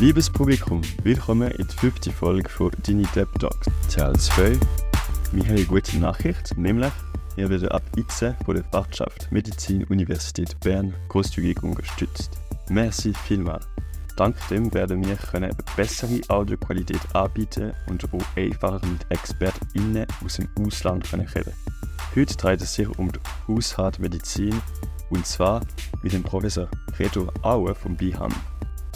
Liebes Publikum, willkommen in der fünften Folge von Dini Depp Talks, Teil 2. Wir haben eine gute Nachricht, nämlich ihr werdet ab jetzt von der Fachschaft Medizin Universität Bern großzügig unterstützt. Merci vielmals. Dank dem werden wir eine bessere Audioqualität anbieten und auch einfacher mit ExpertInnen aus dem Ausland können reden. Heute dreht es sich um die Haushaltsmedizin und zwar mit dem Professor Reto Aue vom BIHAM.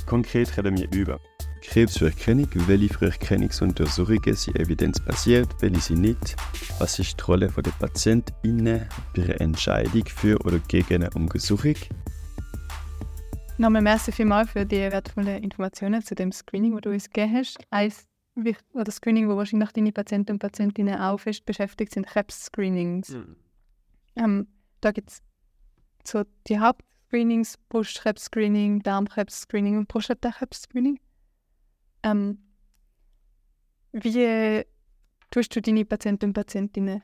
Konkret reden wir über Krebsfrüherkennung, welche Früherkennungsuntersuchungen sind evidenzbasiert, welche sind nicht, was ist die Rolle der PatientInnen bei einer Entscheidung für oder gegen eine Untersuchung, Nochmal merci vielmals für die wertvollen Informationen zu dem Screening, das du uns gegeben hast. Eins oder Screening, wo wahrscheinlich deine Patienten und Patientinnen auch fest beschäftigt sind, Krebs-Screenings. Mhm. Ähm, da gibt es so die Hauptscreenings, Brustkrebs-Screening, Darmkrebs-Screening und Prostatakrebs-Screening. Ähm, wie tust du deine Patienten und Patientinnen,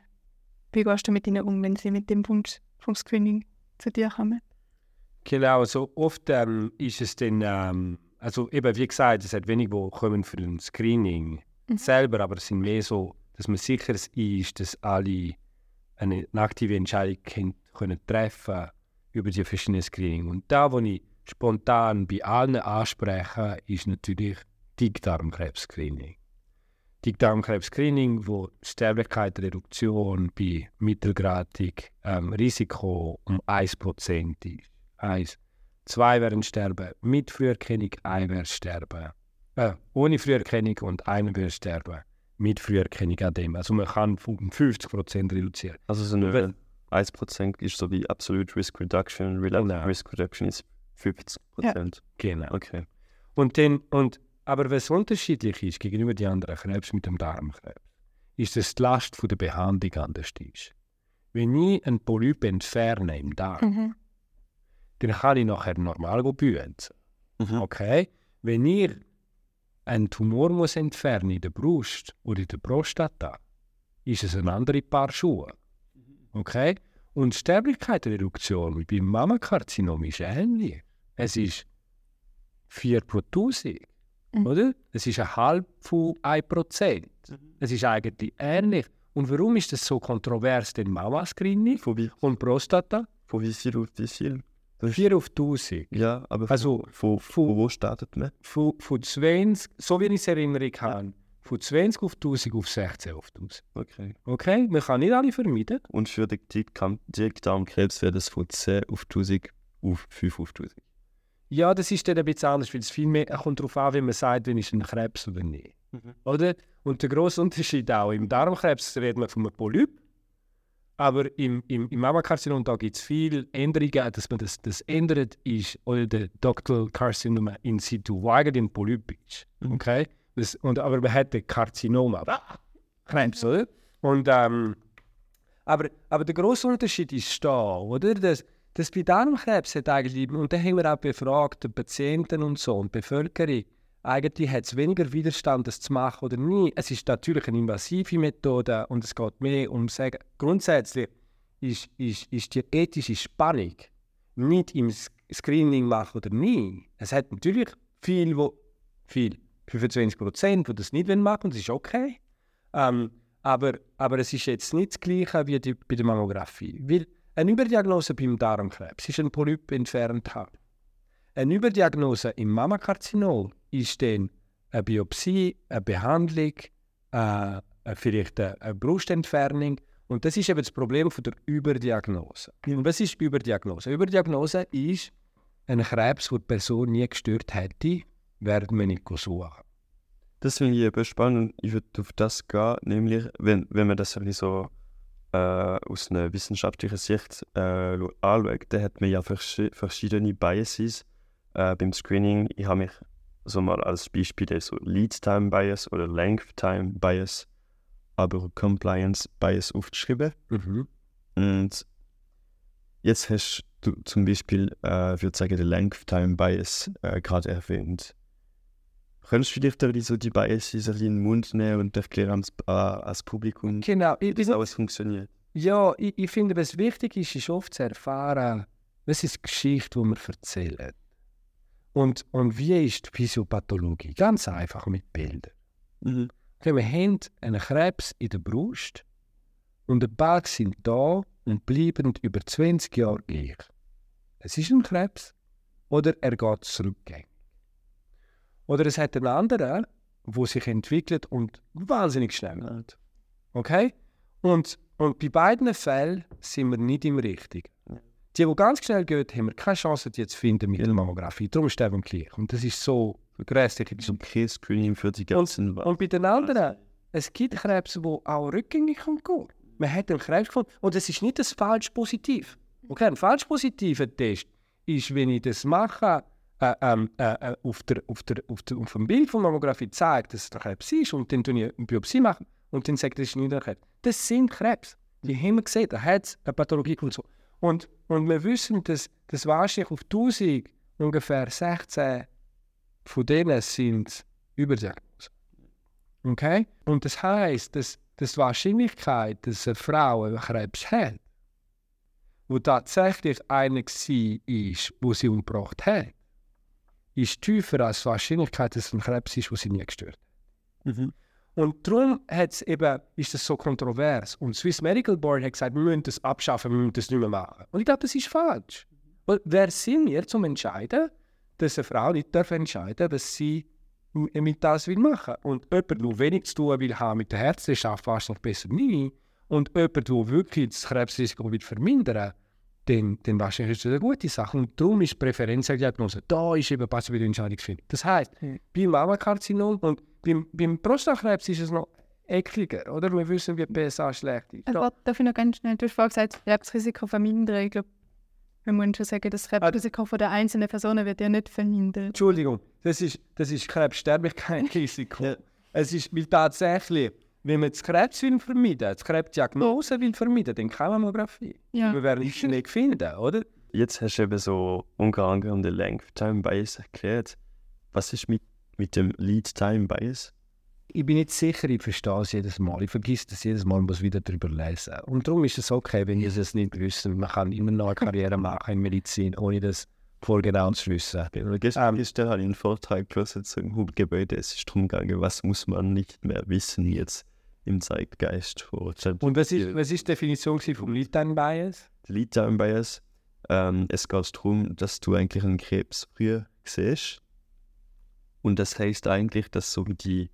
wie gehst du mit ihnen um, wenn sie mit dem Wunsch vom Screening zu dir kommen? Genau, so oft ähm, ist es dann, ähm, also eben wie gesagt, es hat wenig, die kommen für ein Screening mhm. selber, aber es sind mehr so, dass man sicher ist, dass alle eine, aktive Entscheidung können, können treffen über die verschiedenen Screenings. Und da, wo ich spontan bei allen anspreche, ist natürlich Dickdarmkrebs-Screening. Dickdarmkrebs-Screening, wo Sterblichkeitsreduktion bei mittelgradig ähm, Risiko um 1% ist. Eins. Zwei werden sterben mit Früherkennung, ein wird sterben. Äh, ohne Früherkennung und einer wird sterben mit Früherkennung an dem. Also man kann um 50% reduzieren. Also so eine 1% ist so wie Absolute Risk Reduction, Relative genau. Risk Reduction ist 50%. Ja. Genau. Okay. Und dann, und, aber was unterschiedlich ist gegenüber den anderen Krebs mit dem Darmkrebs, ist, dass die Last von der Behandlung anders ist. Wenn ich einen Polyp entferne im Darm, mhm dann kann ich nachher normal bühen. Mhm. Okay? Wenn ihr einen Tumor muss entfernen in der Brust oder in der Prostata, ist es ein anderes Paar Schuhe. Okay? Und Sterblichkeitsreduktion beim Mammakarzinom ist ähnlich. Es ist 4 pro 1000. Mhm. Oder? Es ist ein halb von 1%. Mhm. Es ist eigentlich ähnlich. Und warum ist das so kontrovers, den Mama-Screening und Prostata? Von wie viel auf wie viel? 4 auf 1000. Ja, aber also, von, von, von wo startet man? Von, von 20, so wie ich es Erinnerung habe, von 20 auf 1000 auf 16 auf 1000. Okay. Okay, man kann nicht alle vermeiden. Und für den Dickdarmkrebs wäre das von 10 auf 1000 auf 5 auf 1000. Ja, das ist dann ein bisschen anders, weil es viel mehr kommt darauf an, wie man sagt, wenn es ein Krebs oder nicht. Mhm. Oder? Und der grosse Unterschied auch, im Darmkrebs redet man von einem Polyp aber im, im, im Mammakarzinom gibt es viele Änderungen, dass man das, das ändert, ist, oder der Ductal Carcinoma in situ, wo eigentlich ein Polyp ist. Mhm. Das, und, aber man hat Karzinom, ah, Krebs, oder? Und, ähm, aber, aber der grosse Unterschied ist da, oder? Das, das bei Darmkrebs hat eigentlich, und da haben wir auch befragt, die Patienten und so, und die Bevölkerung, eigentlich hat es weniger Widerstand, das zu machen oder nie. Es ist natürlich eine invasive Methode und es geht mehr um sagen, grundsätzlich ist, ist, ist die ethische Spannung nicht im Screening machen oder nie. Es hat natürlich viel, wo, viel 25 Prozent, die das nicht machen und das ist okay. Ähm, aber, aber es ist jetzt nicht das Gleiche wie die, bei der Mammographie. Weil eine Überdiagnose beim Darmkrebs ist ein Polyp entfernt haben. Eine Überdiagnose im Mammakarzinom ist dann eine Biopsie, eine Behandlung, äh, vielleicht eine, eine Brustentfernung. Und das ist eben das Problem von der Überdiagnose. Und was ist Überdiagnose? Überdiagnose ist ein Krebs, den die Person nie gestört hätte, während man nicht suchen Das finde ich eben spannend. Ich würde auf das gehen, nämlich, wenn, wenn man das so äh, aus einer wissenschaftlichen Sicht äh, anschaut, dann hat man ja vers verschiedene Biases äh, beim Screening. Ich habe mich so mal als Beispiel so Lead Time Bias oder Length Time Bias, aber Compliance Bias aufgeschrieben. Mhm. Und jetzt hast du zum Beispiel, äh, würde sagen, den Length Time Bias äh, gerade erwähnt. Könntest du vielleicht so die Biases in den Mund nehmen und erklären ans, äh, Publikum, genau. wie das alles funktioniert? Ja, ich, ich finde, was wichtig ist, ist oft zu erfahren, was ist die Geschichte, die wir erzählen. Und, und wie ist die Physiopathologie? Ganz einfach mit Bildern. Mhm. Okay, wir haben einen Krebs in der Brust und die Berge sind da und bleiben über 20 Jahre gleich. Es ist ein Krebs oder er geht zurückgängig. Oder es hat einen anderen, der sich entwickelt und wahnsinnig schnell wird. Okay? Und, und bei beiden Fällen sind wir nicht im Richtigen. Die, die ganz schnell gehen, haben wir keine Chance, die zu finden mit der Mammographie. Darum sterben wir gleich. Und das ist so grässlich. So ein Käsecreme für die ganzen... Und, und bei den anderen, es gibt Krebse, die auch rückgängig gehen können. Man hat einen Krebs gefunden und es ist nicht das falsch positiv. Okay, ein falsch positiver Test ist, wenn ich das mache, äh, ähm, äh, äh, auf, der, auf, der, auf, der, auf dem Bild von Mammographie zeigt, dass es ein Krebs ist und dann tue ich eine Biopsie machen und dann sagt das ist nicht ein Krebs. Das sind Krebs. Die haben wir gesehen, da hat es eine Pathologie und so. Und, und wir wissen, dass, dass wahrscheinlich auf 1000 ungefähr 16 von denen sind Überdiagnose. Okay? Und das heißt, dass, dass die Wahrscheinlichkeit, dass eine Frau einen Krebs hat, wo tatsächlich eine war, wo sie umgebracht hat, ist tiefer als die Wahrscheinlichkeit, dass es ein Krebs ist, der sie nie gestört hat. Mhm. Und darum eben, ist das so kontrovers. Und Swiss Medical Board hat gesagt, wir müssen das abschaffen, wir müssen das nicht mehr machen. Und ich glaube, das ist falsch. Weil wer sind wir, zum entscheiden, dass eine Frau nicht darf entscheiden was sie mit das will machen. Und jemand, der wenig zu tun will haben mit der Herzen, schafft wahrscheinlich besser nie. Und jemand, der wirklich das Krebsrisiko will vermindern dann, dann wahrscheinlich ist das eine gute Sache. Und darum ist die Präferenzdiagnose, da ist eben wieder Entscheidungsfindung. Das heisst, mhm. beim Mammakarzinom und beim, beim Prostatakrebs ist es noch ekliger, oder? Wir wissen, wie PSA schlecht ist. Also, darf ich noch ganz schnell, du hast vorhin gesagt, Krebsrisiko vermindern. Ich glaube, wir müssen schon sagen, das Krebsrisiko von der einzelnen Personen wird ja nicht verhindert. Entschuldigung, das ist, das ist Krebssterblichkeitsrisiko. ja. Es ist, weil tatsächlich wenn man das Krebs will vermeiden, die Krebsdiagnose will vermeiden, dann keine Mammographie. Ja. Wir werden es nicht finden, oder? Jetzt hast du eben so den Length Time Bias erklärt. Was ist mit, mit dem Lead Time Bias? Ich bin nicht sicher, ich verstehe es jedes Mal. Ich vergesse das jedes Mal und muss wieder darüber lesen. Und darum ist es okay, wenn ihr es nicht wissen. Man kann immer noch eine Karriere machen in Medizin, ohne das voll genau zu wissen. Gestern, ähm, gestern habe ich einen Vortrag gehört zum Hubgebäude. Es ist darum gegangen, was muss man nicht mehr wissen jetzt im Zeitgeist. Und was ist, was ist die Definition vom Lead-Time Bias? Lead-Time Bias, ähm, es geht darum, dass du eigentlich einen Krebs früher siehst. Und das heißt eigentlich, dass so die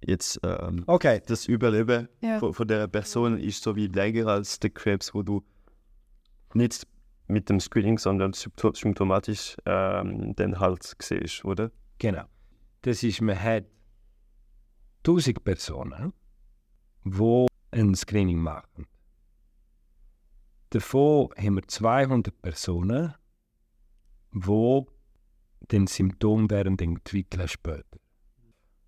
jetzt ähm, okay. das Überleben ja. von, von, der Person ist so wie länger als der Krebs, wo du nicht mit dem Screening, sondern symptomatisch ähm, den halt siehst, oder? Genau. Das ist, man hat 1000 Personen wo ein Screening machen. Davon haben wir 200 Personen, die den Symptom werden entwickeln später.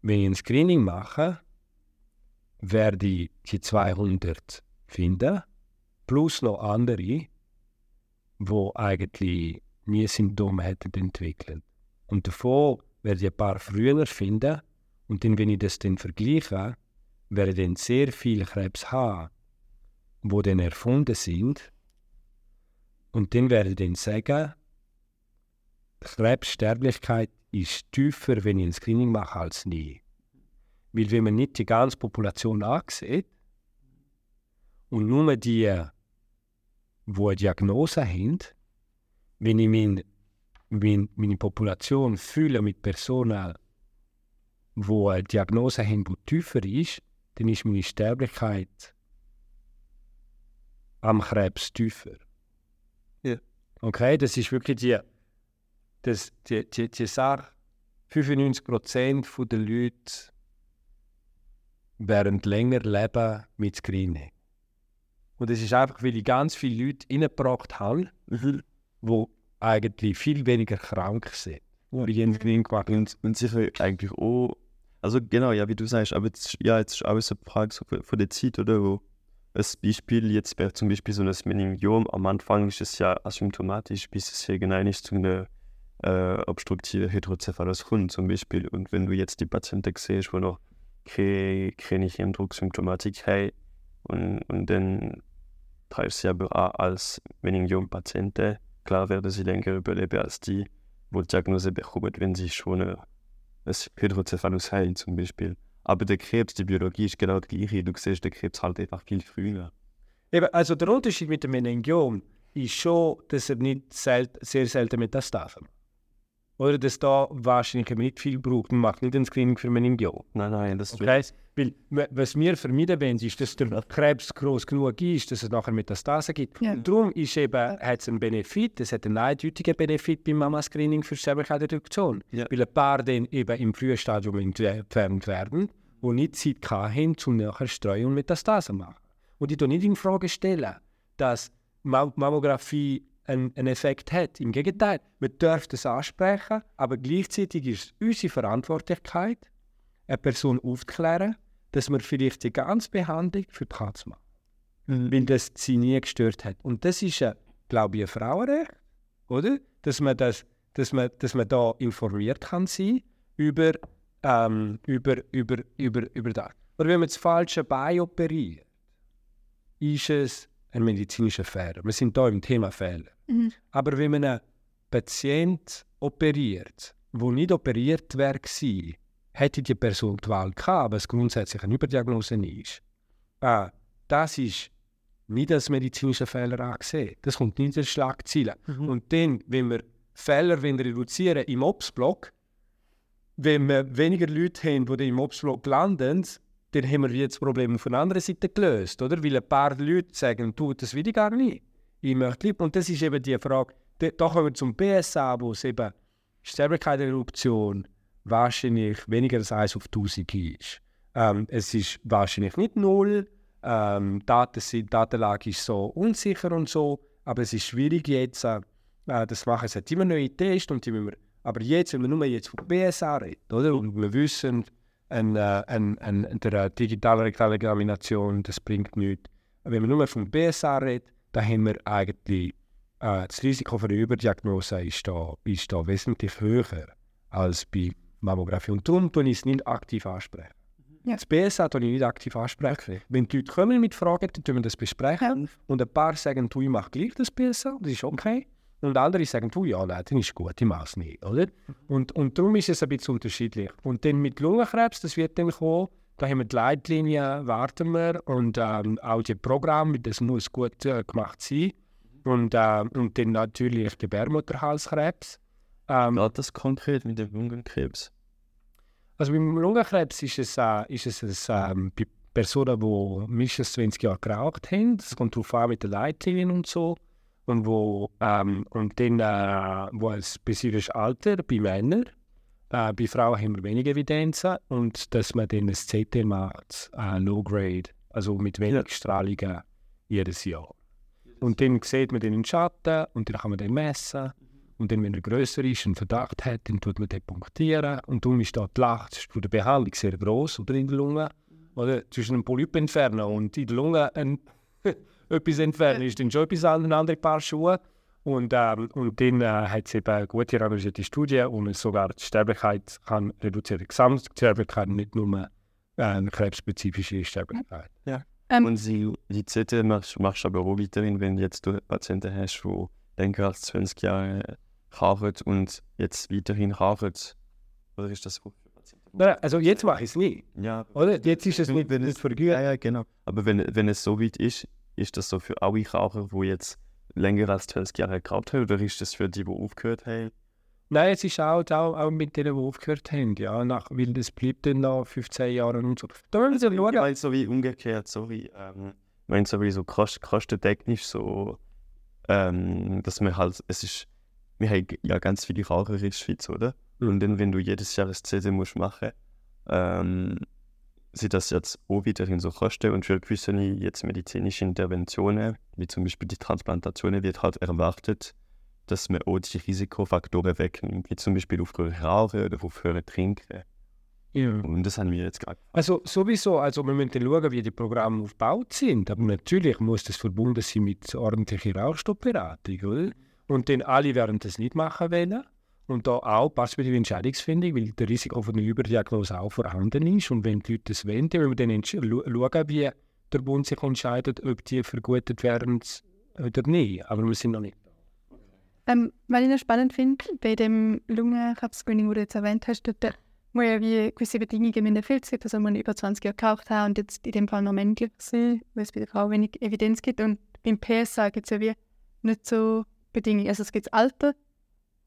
Wenn ich ein Screening mache, werde ich die 200 finden, plus noch andere, die eigentlich nie Symptome hätten entwickelt. Und davon werde ich ein paar früher finden und dann, wenn ich das dann vergleiche, werden sehr viel Krebs haben, wo dann erfunden sind. Und dann werden dann sagen, die Krebssterblichkeit ist tiefer, wenn ich ein Screening mache, als nie. Weil wenn man nicht die ganze Population ansieht und nur die, die eine Diagnose haben, wenn ich mein, wenn meine Population fühle mit Personen, die eine Diagnose haben, die tiefer ist, dann ist meine Sterblichkeit am Krebs tiefer. Ja. Okay, das ist wirklich die, das, die, die, die Sache. 95% der Leute werden länger leben mit Screening. Und das ist einfach, weil ich ganz viele Leute reingebracht habe, mhm. die eigentlich viel weniger krank sind. Ja. Screening gemacht. Und, und sicher eigentlich auch also genau, ja, wie du sagst, aber jetzt, ja, jetzt ist so eine Frage so von der Zeit, oder? Wo als Beispiel, jetzt wäre zum Beispiel so das Meningiom, am Anfang ist es ja asymptomatisch, bis es hier genau nicht zu einer äh, obstruktiven Hydrocephalus kommt, zum Beispiel. Und wenn du jetzt die Patienten siehst, wo noch keine, Hirndrucksymptomatik haben, und, und dann treibst du aber auch als Meningiom-Patienten, klar werden sie länger überleben als die, die Diagnose bekommen, wenn sie schon ein Hydrocephalus haben zum Beispiel. Aber der Krebs, die Biologie ist genau die gleiche. Du siehst den Krebs halt einfach viel früher. Eben, also der Unterschied mit dem Meningiom ist schon, dass er nicht sel sehr selten Metastasen macht. Oder dass da wahrscheinlich nicht viel braucht. Man macht nicht ein Screening für Meningiom. Nein, nein, das ist okay. Weil, was wir vermeiden wollen, ist, dass der Krebs groß genug ist, dass es nachher Metastasen gibt. Ja. Und darum ist eben, hat es einen Benefit, es hat einen eindeutigen Benefit beim Mama-Screening für Sterblichkeitsreduktion. Ja. Weil ein paar dann eben im frühen Stadium entfernt werden, die nicht Zeit hatten, um nachher Streuung und Metastasen zu machen. Und ich stelle nicht in Frage, stellen, dass Mammographie einen, einen Effekt hat. Im Gegenteil, wir dürfen das ansprechen, aber gleichzeitig ist es unsere Verantwortlichkeit, eine Person aufzuklären, dass man vielleicht die ganze Behandlung für die Katze macht. Mhm. Weil das sie nie gestört hat. Und das ist, glaube ich, ein Frauenrecht, oder? Dass man, das, dass man, dass man da informiert kann sein über, ähm, über, über, über, über das. Oder wenn man das falsche Bein operiert, ist es ein medizinischer Fehler. Wir sind hier im Thema Fehler. Mhm. Aber wenn man einen Patient operiert, wo nicht operiert wäre, hätte die Person die Wahl gehabt, aber es grundsätzlich eine Überdiagnose ist. Ah, das ist nicht als medizinischer Fehler angesehen. Das kommt nicht in Schlagzeilen. Mhm. Und dann, wenn wir Fehler reduzieren im Ops-Block, wenn wir weniger Leute haben, die im Ops-Block landen, dann haben wir jetzt das Problem von der anderen Seite gelöst, oder? Weil ein paar Leute sagen, du, das will ich gar nicht. Ich möchte lieber. Und das ist eben die Frage, da kommen wir zum BSA, wo es eben Sterblichkeit wahrscheinlich weniger als 1 auf 1000 ist. Ähm, es ist wahrscheinlich nicht null, ähm, Daten sind, Datenlage ist so unsicher und so, aber es ist schwierig jetzt, äh, das machen. Es hat immer neue Tests und die wir, aber jetzt, wenn wir nur jetzt von BSA reden, oder? Und wir wissen, ein, äh, ein, ein, der digitale Rektalexamination, das bringt nichts. Wenn wir nur vom BSA reden, dann haben wir eigentlich äh, das Risiko für eine Überdiagnose ist da, ist da wesentlich höher als bei Mammographie. Und darum tue ich es nicht aktiv ansprechen. Ja. Das BSA tue ich nicht aktiv ansprechen. Okay. Wenn die Leute kommen mit Fragen, dann tun wir das besprechen. Ja. Und ein paar sagen, du, ich mache gleich das BSA, das ist okay. Und andere sagen, du, ja, nein, das ist gut, ich mache es nicht. Oder? Und, und darum ist es ein bisschen unterschiedlich. Und dann mit Lungenkrebs, das wird dann kommen, da haben wir die Leitlinie, warten wir, und ähm, auch die Programme, das muss gut äh, gemacht sein. Und, äh, und dann natürlich Gebärmutterhalskrebs. Ähm, Geht das konkret mit dem Lungenkrebs? Also beim Lungenkrebs ist es, äh, ist es ähm, bei Personen, die mindestens 20 Jahre geraucht haben. Das kommt darauf an mit den Leitlinien und so und wo ähm, und dann äh, wo ein spezifisches Alter bei Männern, äh, bei Frauen haben wir weniger Evidenzen und dass man dann ein CT macht, äh, Low Grade, also mit wenig Strahlungen jedes Jahr. Und dann sieht man den in Schatten und dann kann man den messen. Und dann, wenn er grösser ist, einen Verdacht hat, dann tut man den punktieren. Und darum ist da die Lacht für die Behandlung sehr groß oder in der Lunge. Oder zwischen einem Polyp entfernen und in der Lunge ein etwas entfernen, ist dann schon etwas ein anderes Paar Schuhe. Und, ähm, und dann äh, hat es eben gute randomisierte Studien und sogar die Sterblichkeit kann reduzieren. Die Gesamtsterblichkeit, nicht nur äh, eine krebsspezifische Sterblichkeit. Ja. Ähm. Und sie, die CT machst, machst du aber auch weiterhin, wenn jetzt du Patienten hast, die länger als 20 Jahre rauchen und jetzt weiterhin rauchen. Oder ist das so? Nein, also jetzt mache ich es nie. Ja. Oder? Jetzt ist es nicht, nicht vergütet. Ja, ja, genau. Aber wenn, wenn es so weit ist, ist das so für alle Raucher, die jetzt länger als 20 Jahre geraucht haben, oder ist das für die, die aufgehört haben? Nein, es ist auch, auch, auch mit denen, die aufgehört haben, ja, nach, weil das bleibt dann nach 15 Jahren und so. Da müssen wir schauen. Ich meine, so wie umgekehrt, sorry, ähm, ich meine, so wie so kostentechnisch, so, ähm, dass man halt, es ist, wir haben ja ganz viele Raucher in der Schweiz, oder? Und dann, wenn du jedes Jahr das CD musst machen, ähm, sie das jetzt auch weiterhin so Kosten und für gewisse jetzt medizinische Interventionen, wie zum Beispiel die Transplantationen, wird halt erwartet, dass man auch die Risikofaktoren wegnimmt, wie zum Beispiel aufhören Rauchen oder aufhören Trinken. Ja. Und das haben wir jetzt gerade. Also sowieso, also wir müssen schauen, wie die Programme aufgebaut sind. Aber natürlich muss das verbunden sein mit ordentlicher Rauchstoffberatung, oder? Und dann alle werden das nicht machen wollen. Und da auch perspektive Entscheidungsfindung, weil das Risiko von einer Überdiagnose auch vorhanden ist. Und wenn die Leute das wollen, müssen wir dann schauen, wie der Bund sich entscheidet, ob die vergutet werden oder nicht. Aber wir sind noch nicht da. Ähm, was ich noch spannend finde, bei dem Lungenkrebs-Screening, das du jetzt erwähnt hast, dort muss ja wie gewisse Bedingungen erfüllt sein. Also man über 20 Jahre geraucht haben und jetzt in dem Fall noch männlich sein, weil es bei der Frau wenig Evidenz gibt. Und beim PSA gibt es ja wie nicht so Bedingungen. Also es gibt Alter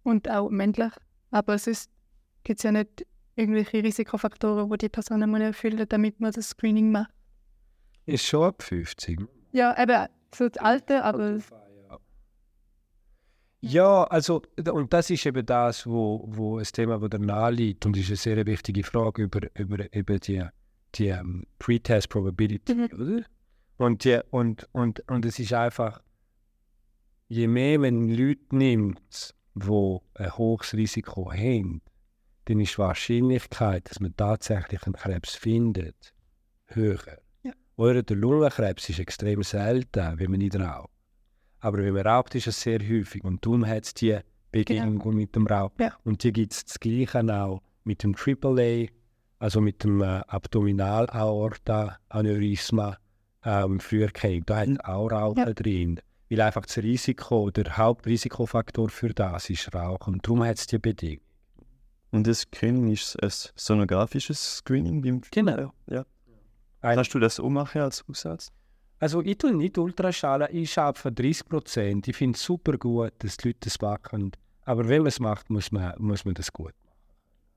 und auch männlich, aber sonst gibt es ja nicht irgendwelche Risikofaktoren, die die Personen erfüllen müssen, damit man das Screening macht. Ist schon ab 50. Ja, eben so das Alter, aber... Ja, also, und das ist eben das, wo, wo ein Thema, das nahe liegt und ist eine sehr wichtige Frage über, über, über die, die um, ähm, Pre-Test Probability, mhm. oder? Und, die, und, und, und es ist einfach, je mehr man Leute nimmt, die ein hohes Risiko haben, dann ist die Wahrscheinlichkeit, dass man tatsächlich einen Krebs findet, höher. Ja. Oder der Lungenkrebs ist extrem selten, wenn man nicht raucht. Aber wenn man raucht, ist es sehr häufig. Und darum hat es die Begegnung genau. mit dem Rauch. Ja. Und die gibt es das Gleiche auch mit dem AAA, also mit dem äh, Abdominalaorta-Aneurysma ähm, Früherkennung. Da hat auch Rauchen ja. drin. Weil einfach das Risiko, der Hauptrisikofaktor für das ist Rauchen. Und darum hat es die Bedingung. Und das Screening ist ein sonografisches Screening? Beim genau. Ja. Kannst du das auch machen als Hausarzt? Also ich tue nicht Ultraschallen, ich arbeite 30 Prozent. Ich finde es super gut, dass die Leute das machen. Aber wenn man es macht, muss man, muss man das gut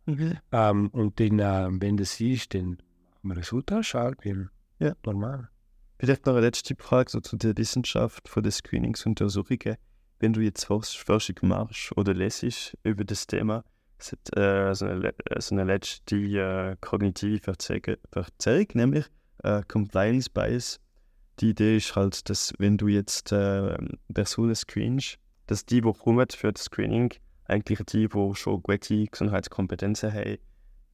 machen. Mhm. Ähm, und dann, äh, wenn das ist, dann machen wir ein Ultraschall, ja. normal. Vielleicht noch eine letzte Frage so zu der Wissenschaft von den Screenings und Untersuchungen. Wenn du jetzt Forschung machst oder lesest über das Thema, hat äh, so, eine, so eine letzte äh, kognitive Verzerrung, nämlich äh, Compliance Bias. Die Idee ist halt, dass wenn du jetzt äh, Personen screenst, dass die, die kommen für das Screening, eigentlich die, die schon gute Gesundheitskompetenzen haben,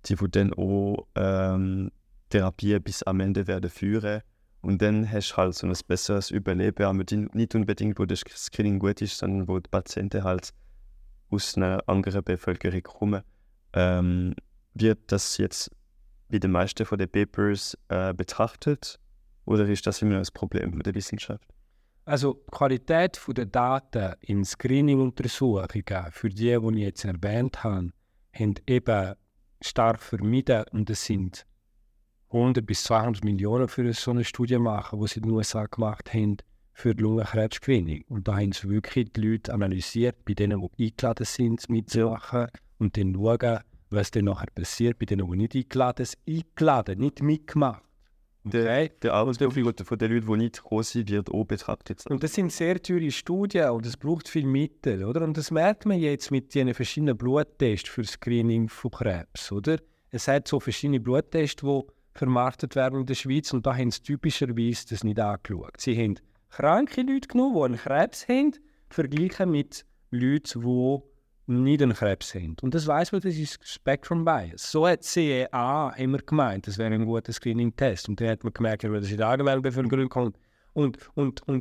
die, die dann auch ähm, Therapien bis am Ende werden führen und dann hast du halt so ein besseres Überleben, aber nicht unbedingt, wo das Screening gut ist, sondern wo die Patienten halt aus einer anderen Bevölkerung kommen. Ähm, wird das jetzt wie die meisten von den Papers äh, betrachtet oder ist das immer ein Problem mit der Wissenschaft? Also die Qualität der Daten in Screening-Untersuchungen, für die, die ich jetzt erwähnt habe, haben eben stark vermieden und es sind 100 bis 200 Millionen für so eine Studie machen, die sie in den USA gemacht haben für die Lungenkrebs-Screening. Und da haben sie wirklich die Leute analysiert, bei denen, die eingeladen sind, mitzumachen und dann schauen, was dann nachher passiert bei denen, die nicht eingeladen sind. Eingeladen, nicht mitgemacht. Der, der Arbeitsprofil von den Leuten, die nicht gekommen sind, wird auch betrachtet. Und das sind sehr teure Studien und es braucht viel Mittel, oder? Und das merkt man jetzt mit den verschiedenen Bluttests für Screening von Krebs, oder? Es hat so verschiedene Bluttests, die vermarktet werden in der Schweiz und da haben sie typischerweise das nicht angeschaut. Sie haben kranke Leute genommen, die einen Krebs haben, verglichen mit Leuten, die nicht einen Krebs haben. Und das weiß man, das ist Spectrum Bias. So hat CEA immer gemeint, das wäre ein guter Screening-Test. Und dann hat man gemerkt, dass das in der allgemeinen Bevölkerung kommt. Und, und, und